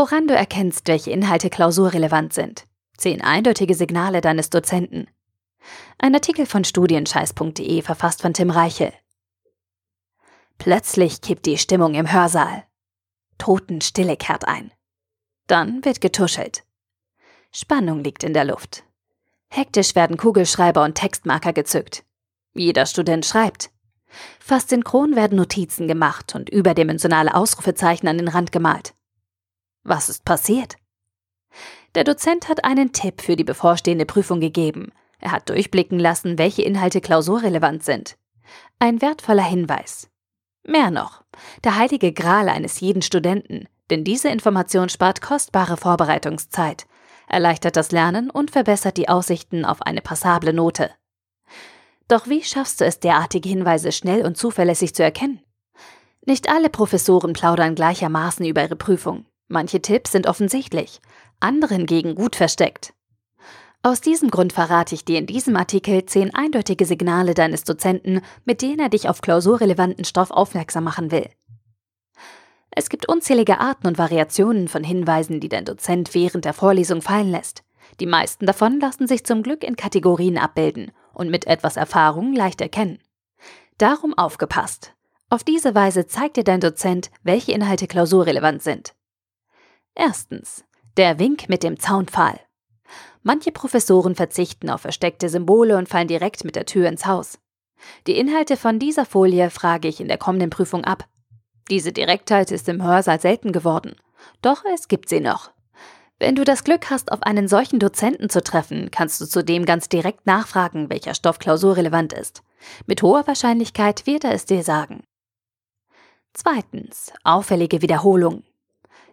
Woran du erkennst, welche Inhalte klausurrelevant sind. Zehn eindeutige Signale deines Dozenten. Ein Artikel von studienscheiß.de verfasst von Tim Reichel. Plötzlich kippt die Stimmung im Hörsaal. Totenstille kehrt ein. Dann wird getuschelt. Spannung liegt in der Luft. Hektisch werden Kugelschreiber und Textmarker gezückt. Jeder Student schreibt. Fast synchron werden Notizen gemacht und überdimensionale Ausrufezeichen an den Rand gemalt. Was ist passiert? Der Dozent hat einen Tipp für die bevorstehende Prüfung gegeben. Er hat durchblicken lassen, welche Inhalte klausurrelevant sind. Ein wertvoller Hinweis. Mehr noch, der heilige Gral eines jeden Studenten, denn diese Information spart kostbare Vorbereitungszeit, erleichtert das Lernen und verbessert die Aussichten auf eine passable Note. Doch wie schaffst du es, derartige Hinweise schnell und zuverlässig zu erkennen? Nicht alle Professoren plaudern gleichermaßen über ihre Prüfung. Manche Tipps sind offensichtlich, andere hingegen gut versteckt. Aus diesem Grund verrate ich dir in diesem Artikel zehn eindeutige Signale deines Dozenten, mit denen er dich auf klausurrelevanten Stoff aufmerksam machen will. Es gibt unzählige Arten und Variationen von Hinweisen, die dein Dozent während der Vorlesung fallen lässt. Die meisten davon lassen sich zum Glück in Kategorien abbilden und mit etwas Erfahrung leicht erkennen. Darum aufgepasst. Auf diese Weise zeigt dir dein Dozent, welche Inhalte klausurrelevant sind. Erstens. Der Wink mit dem Zaunpfahl. Manche Professoren verzichten auf versteckte Symbole und fallen direkt mit der Tür ins Haus. Die Inhalte von dieser Folie frage ich in der kommenden Prüfung ab. Diese Direktheit ist im Hörsaal selten geworden. Doch es gibt sie noch. Wenn du das Glück hast, auf einen solchen Dozenten zu treffen, kannst du zudem ganz direkt nachfragen, welcher Stoff klausurrelevant ist. Mit hoher Wahrscheinlichkeit wird er es dir sagen. Zweitens. Auffällige Wiederholung.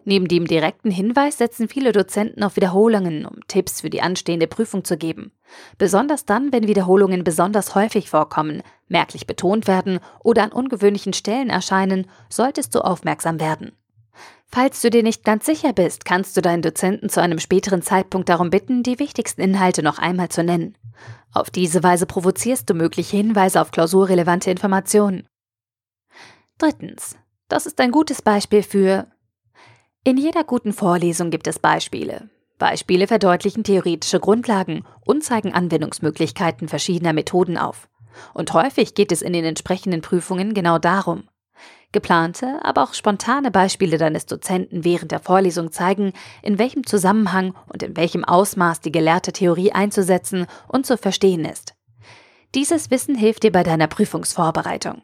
Neben dem direkten Hinweis setzen viele Dozenten auf Wiederholungen, um Tipps für die anstehende Prüfung zu geben. Besonders dann, wenn Wiederholungen besonders häufig vorkommen, merklich betont werden oder an ungewöhnlichen Stellen erscheinen, solltest du aufmerksam werden. Falls du dir nicht ganz sicher bist, kannst du deinen Dozenten zu einem späteren Zeitpunkt darum bitten, die wichtigsten Inhalte noch einmal zu nennen. Auf diese Weise provozierst du mögliche Hinweise auf klausurrelevante Informationen. Drittens. Das ist ein gutes Beispiel für in jeder guten Vorlesung gibt es Beispiele. Beispiele verdeutlichen theoretische Grundlagen und zeigen Anwendungsmöglichkeiten verschiedener Methoden auf. Und häufig geht es in den entsprechenden Prüfungen genau darum. Geplante, aber auch spontane Beispiele deines Dozenten während der Vorlesung zeigen, in welchem Zusammenhang und in welchem Ausmaß die gelehrte Theorie einzusetzen und zu verstehen ist. Dieses Wissen hilft dir bei deiner Prüfungsvorbereitung.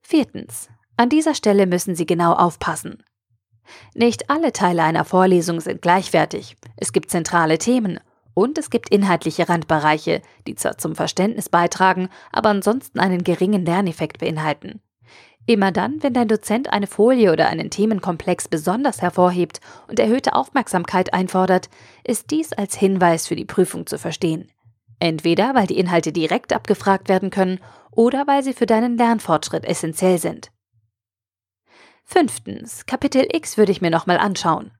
Viertens. An dieser Stelle müssen Sie genau aufpassen. Nicht alle Teile einer Vorlesung sind gleichwertig. Es gibt zentrale Themen und es gibt inhaltliche Randbereiche, die zwar zum Verständnis beitragen, aber ansonsten einen geringen Lerneffekt beinhalten. Immer dann, wenn dein Dozent eine Folie oder einen Themenkomplex besonders hervorhebt und erhöhte Aufmerksamkeit einfordert, ist dies als Hinweis für die Prüfung zu verstehen. Entweder weil die Inhalte direkt abgefragt werden können oder weil sie für deinen Lernfortschritt essentiell sind. Fünftens, Kapitel X würde ich mir nochmal anschauen.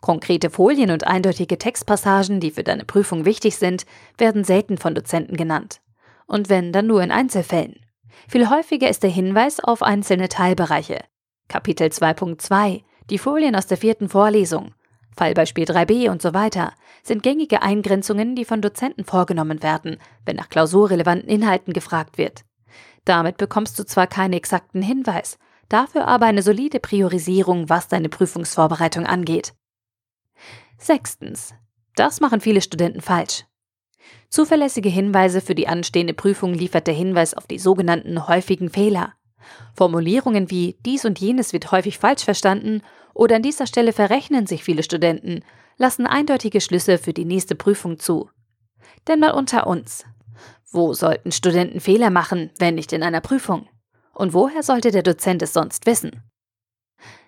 Konkrete Folien und eindeutige Textpassagen, die für deine Prüfung wichtig sind, werden selten von Dozenten genannt. Und wenn, dann nur in Einzelfällen. Viel häufiger ist der Hinweis auf einzelne Teilbereiche. Kapitel 2.2, die Folien aus der vierten Vorlesung, Fallbeispiel 3b und so weiter, sind gängige Eingrenzungen, die von Dozenten vorgenommen werden, wenn nach klausurrelevanten Inhalten gefragt wird. Damit bekommst du zwar keinen exakten Hinweis, dafür aber eine solide Priorisierung, was deine Prüfungsvorbereitung angeht. Sechstens. Das machen viele Studenten falsch. Zuverlässige Hinweise für die anstehende Prüfung liefert der Hinweis auf die sogenannten häufigen Fehler. Formulierungen wie dies und jenes wird häufig falsch verstanden oder an dieser Stelle verrechnen sich viele Studenten, lassen eindeutige Schlüsse für die nächste Prüfung zu. Denn mal unter uns. Wo sollten Studenten Fehler machen, wenn nicht in einer Prüfung? Und woher sollte der Dozent es sonst wissen?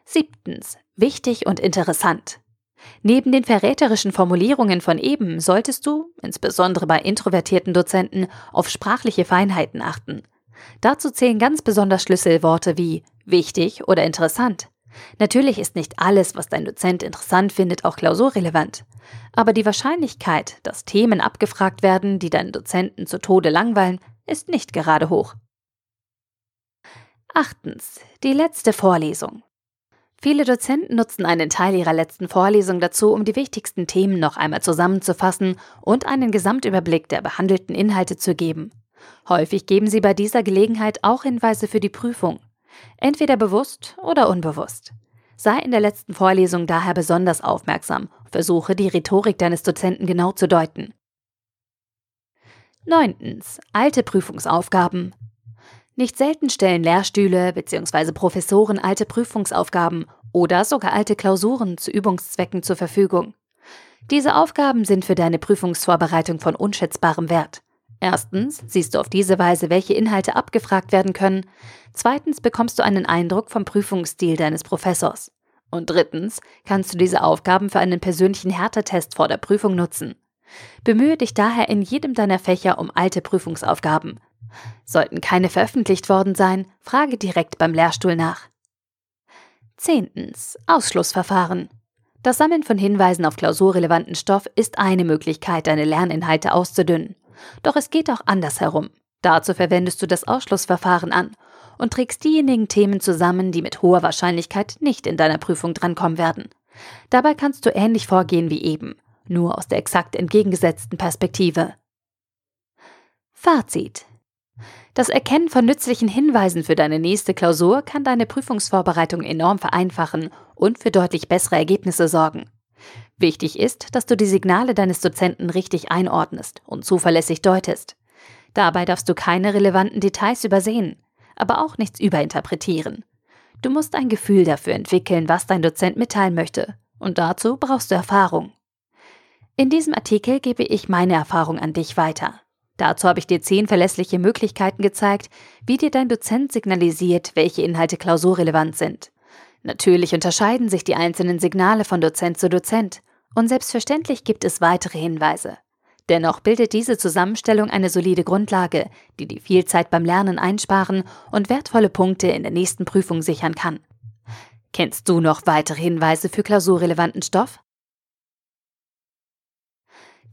Siebtens. Wichtig und interessant. Neben den verräterischen Formulierungen von eben solltest du, insbesondere bei introvertierten Dozenten, auf sprachliche Feinheiten achten. Dazu zählen ganz besonders Schlüsselworte wie wichtig oder interessant. Natürlich ist nicht alles, was dein Dozent interessant findet, auch klausurrelevant. Aber die Wahrscheinlichkeit, dass Themen abgefragt werden, die deinen Dozenten zu Tode langweilen, ist nicht gerade hoch. Achtens. Die letzte Vorlesung. Viele Dozenten nutzen einen Teil ihrer letzten Vorlesung dazu, um die wichtigsten Themen noch einmal zusammenzufassen und einen Gesamtüberblick der behandelten Inhalte zu geben. Häufig geben sie bei dieser Gelegenheit auch Hinweise für die Prüfung. Entweder bewusst oder unbewusst. Sei in der letzten Vorlesung daher besonders aufmerksam. Versuche, die Rhetorik deines Dozenten genau zu deuten. 9. Alte Prüfungsaufgaben. Nicht selten stellen Lehrstühle bzw. Professoren alte Prüfungsaufgaben oder sogar alte Klausuren zu Übungszwecken zur Verfügung. Diese Aufgaben sind für deine Prüfungsvorbereitung von unschätzbarem Wert. Erstens siehst du auf diese Weise, welche Inhalte abgefragt werden können. Zweitens bekommst du einen Eindruck vom Prüfungsstil deines Professors. Und drittens kannst du diese Aufgaben für einen persönlichen Härtetest vor der Prüfung nutzen. Bemühe dich daher in jedem deiner Fächer um alte Prüfungsaufgaben. Sollten keine veröffentlicht worden sein, frage direkt beim Lehrstuhl nach. Zehntens. Ausschlussverfahren. Das Sammeln von Hinweisen auf klausurrelevanten Stoff ist eine Möglichkeit, deine Lerninhalte auszudünnen. Doch es geht auch andersherum. Dazu verwendest du das Ausschlussverfahren an und trägst diejenigen Themen zusammen, die mit hoher Wahrscheinlichkeit nicht in deiner Prüfung drankommen werden. Dabei kannst du ähnlich vorgehen wie eben, nur aus der exakt entgegengesetzten Perspektive. Fazit. Das Erkennen von nützlichen Hinweisen für deine nächste Klausur kann deine Prüfungsvorbereitung enorm vereinfachen und für deutlich bessere Ergebnisse sorgen. Wichtig ist, dass du die Signale deines Dozenten richtig einordnest und zuverlässig deutest. Dabei darfst du keine relevanten Details übersehen, aber auch nichts überinterpretieren. Du musst ein Gefühl dafür entwickeln, was dein Dozent mitteilen möchte, und dazu brauchst du Erfahrung. In diesem Artikel gebe ich meine Erfahrung an dich weiter. Dazu habe ich dir zehn verlässliche Möglichkeiten gezeigt, wie dir dein Dozent signalisiert, welche Inhalte klausurrelevant sind. Natürlich unterscheiden sich die einzelnen Signale von Dozent zu Dozent und selbstverständlich gibt es weitere Hinweise. Dennoch bildet diese Zusammenstellung eine solide Grundlage, die die viel Zeit beim Lernen einsparen und wertvolle Punkte in der nächsten Prüfung sichern kann. Kennst du noch weitere Hinweise für klausurrelevanten Stoff?